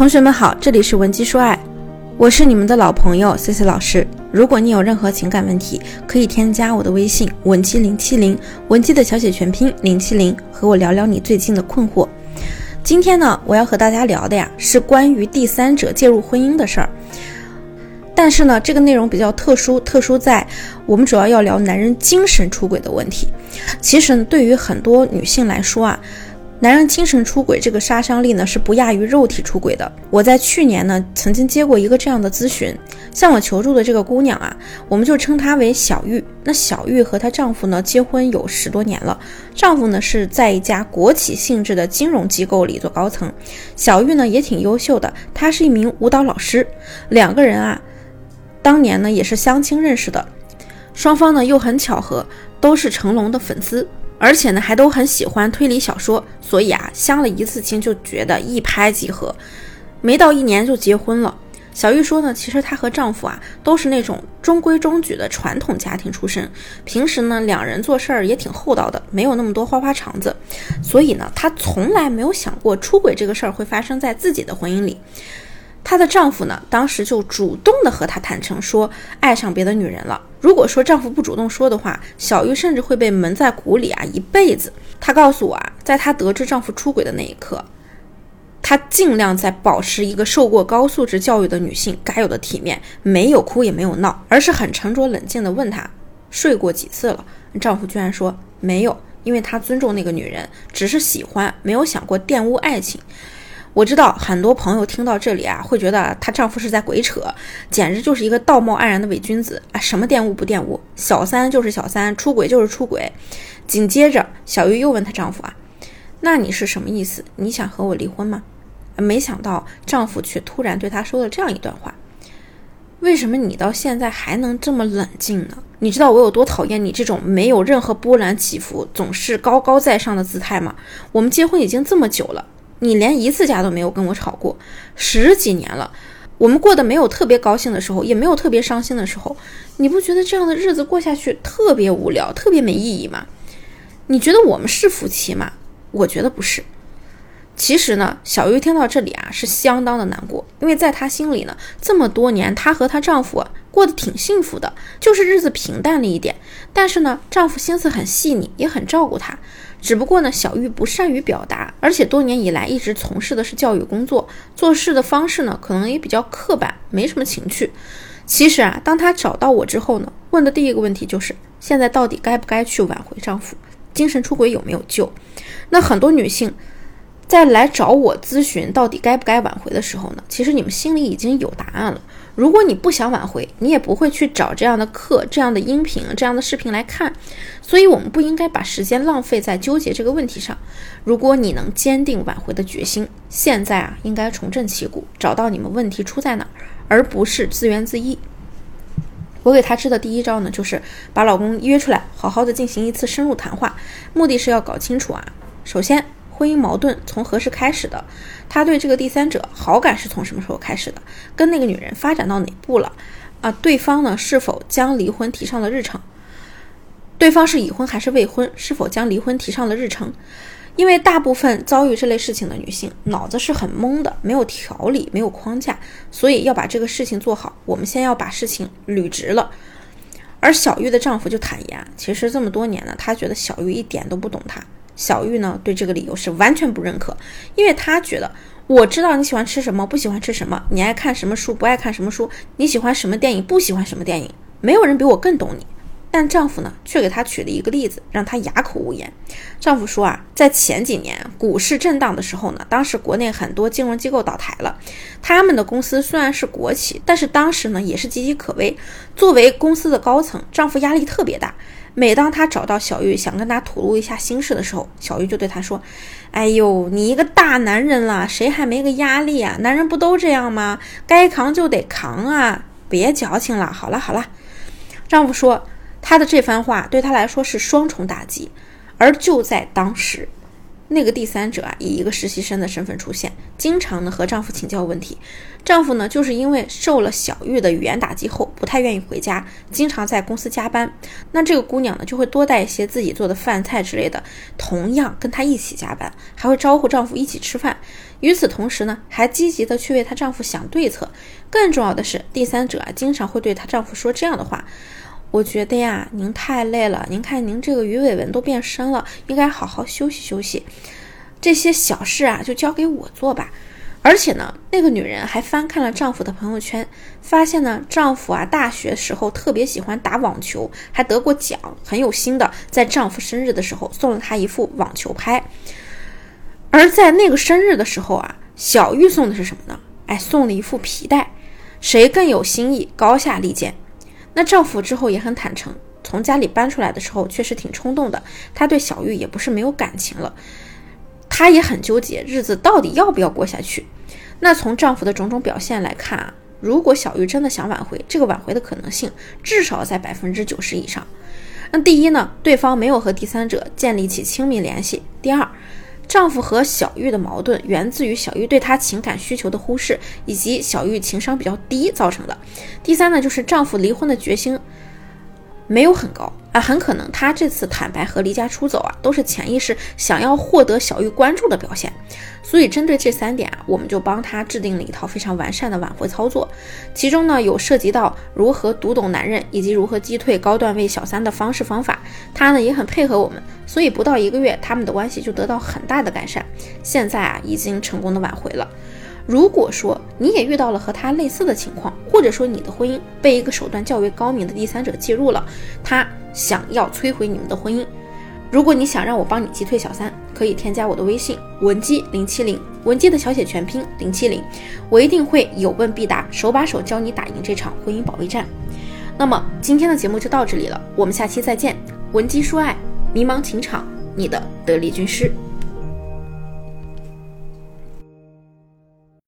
同学们好，这里是文姬说爱，我是你们的老朋友 C C 老师。如果你有任何情感问题，可以添加我的微信文姬零七零，文姬的小写全拼零七零，和我聊聊你最近的困惑。今天呢，我要和大家聊的呀，是关于第三者介入婚姻的事儿。但是呢，这个内容比较特殊，特殊在我们主要要聊男人精神出轨的问题。其实呢，对于很多女性来说啊。男人精神出轨这个杀伤力呢是不亚于肉体出轨的。我在去年呢曾经接过一个这样的咨询，向我求助的这个姑娘啊，我们就称她为小玉。那小玉和她丈夫呢结婚有十多年了，丈夫呢是在一家国企性质的金融机构里做高层，小玉呢也挺优秀的，她是一名舞蹈老师。两个人啊，当年呢也是相亲认识的，双方呢又很巧合，都是成龙的粉丝。而且呢，还都很喜欢推理小说，所以啊，相了一次亲就觉得一拍即合，没到一年就结婚了。小玉说呢，其实她和丈夫啊都是那种中规中矩的传统家庭出身，平时呢两人做事儿也挺厚道的，没有那么多花花肠子，所以呢，她从来没有想过出轨这个事儿会发生在自己的婚姻里。她的丈夫呢，当时就主动的和她坦诚说爱上别的女人了。如果说丈夫不主动说的话，小玉甚至会被蒙在鼓里啊一辈子。她告诉我啊，在她得知丈夫出轨的那一刻，她尽量在保持一个受过高素质教育的女性该有的体面，没有哭也没有闹，而是很沉着冷静的问他睡过几次了。丈夫居然说没有，因为他尊重那个女人，只是喜欢，没有想过玷污爱情。我知道很多朋友听到这里啊，会觉得她丈夫是在鬼扯，简直就是一个道貌岸然的伪君子啊！什么玷污不玷污？小三就是小三，出轨就是出轨。紧接着，小玉又问她丈夫啊：“那你是什么意思？你想和我离婚吗？”没想到丈夫却突然对她说了这样一段话：“为什么你到现在还能这么冷静呢？你知道我有多讨厌你这种没有任何波澜起伏、总是高高在上的姿态吗？我们结婚已经这么久了。”你连一次架都没有跟我吵过，十几年了，我们过得没有特别高兴的时候，也没有特别伤心的时候，你不觉得这样的日子过下去特别无聊、特别没意义吗？你觉得我们是夫妻吗？我觉得不是。其实呢，小玉听到这里啊，是相当的难过，因为在她心里呢，这么多年她和她丈夫过得挺幸福的，就是日子平淡了一点。但是呢，丈夫心思很细腻，也很照顾她。只不过呢，小玉不善于表达，而且多年以来一直从事的是教育工作，做事的方式呢，可能也比较刻板，没什么情趣。其实啊，当她找到我之后呢，问的第一个问题就是：现在到底该不该去挽回丈夫？精神出轨有没有救？那很多女性。在来找我咨询到底该不该挽回的时候呢，其实你们心里已经有答案了。如果你不想挽回，你也不会去找这样的课、这样的音频、这样的视频来看。所以，我们不应该把时间浪费在纠结这个问题上。如果你能坚定挽回的决心，现在啊，应该重振旗鼓，找到你们问题出在哪儿，而不是自怨自艾。我给他支的第一招呢，就是把老公约出来，好好的进行一次深入谈话，目的是要搞清楚啊，首先。婚姻矛盾从何时开始的？他对这个第三者好感是从什么时候开始的？跟那个女人发展到哪步了？啊，对方呢是否将离婚提上了日程？对方是已婚还是未婚？是否将离婚提上了日程？因为大部分遭遇这类事情的女性脑子是很懵的，没有条理，没有框架，所以要把这个事情做好，我们先要把事情捋直了。而小玉的丈夫就坦言，其实这么多年呢，他觉得小玉一点都不懂他。小玉呢，对这个理由是完全不认可，因为她觉得我知道你喜欢吃什么，不喜欢吃什么，你爱看什么书，不爱看什么书，你喜欢什么电影，不喜欢什么电影，没有人比我更懂你。但丈夫呢，却给她举了一个例子，让她哑口无言。丈夫说啊，在前几年股市震荡的时候呢，当时国内很多金融机构倒台了，他们的公司虽然是国企，但是当时呢也是岌岌可危。作为公司的高层，丈夫压力特别大。每当他找到小玉，想跟他吐露一下心事的时候，小玉就对他说：“哎呦，你一个大男人了，谁还没个压力啊？男人不都这样吗？该扛就得扛啊，别矫情了。”好了好了，丈夫说他的这番话对他来说是双重打击，而就在当时，那个第三者啊，以一个实习生的身份出现，经常呢和丈夫请教问题。丈夫呢，就是因为受了小玉的语言打击后，不太愿意回家，经常在公司加班。那这个姑娘呢，就会多带一些自己做的饭菜之类的，同样跟她一起加班，还会招呼丈夫一起吃饭。与此同时呢，还积极的去为她丈夫想对策。更重要的是，第三者啊，经常会对她丈夫说这样的话。我觉得呀，您太累了。您看，您这个鱼尾纹都变深了，应该好好休息休息。这些小事啊，就交给我做吧。而且呢，那个女人还翻看了丈夫的朋友圈，发现呢，丈夫啊，大学时候特别喜欢打网球，还得过奖，很有心的，在丈夫生日的时候送了他一副网球拍。而在那个生日的时候啊，小玉送的是什么呢？哎，送了一副皮带。谁更有心意，高下立见。那丈夫之后也很坦诚，从家里搬出来的时候确实挺冲动的。他对小玉也不是没有感情了，他也很纠结，日子到底要不要过下去。那从丈夫的种种表现来看啊，如果小玉真的想挽回，这个挽回的可能性至少在百分之九十以上。那第一呢，对方没有和第三者建立起亲密联系；第二，丈夫和小玉的矛盾源自于小玉对他情感需求的忽视，以及小玉情商比较低造成的。第三呢，就是丈夫离婚的决心没有很高。啊，很可能他这次坦白和离家出走啊，都是潜意识想要获得小玉关注的表现。所以针对这三点啊，我们就帮他制定了一套非常完善的挽回操作。其中呢，有涉及到如何读懂男人，以及如何击退高段位小三的方式方法。他呢也很配合我们，所以不到一个月，他们的关系就得到很大的改善。现在啊，已经成功的挽回了。如果说你也遇到了和他类似的情况，或者说你的婚姻被一个手段较为高明的第三者介入了，他想要摧毁你们的婚姻，如果你想让我帮你击退小三，可以添加我的微信文姬零七零，文姬的小写全拼零七零，我一定会有问必答，手把手教你打赢这场婚姻保卫战。那么今天的节目就到这里了，我们下期再见。文姬说爱，迷茫情场，你的得力军师。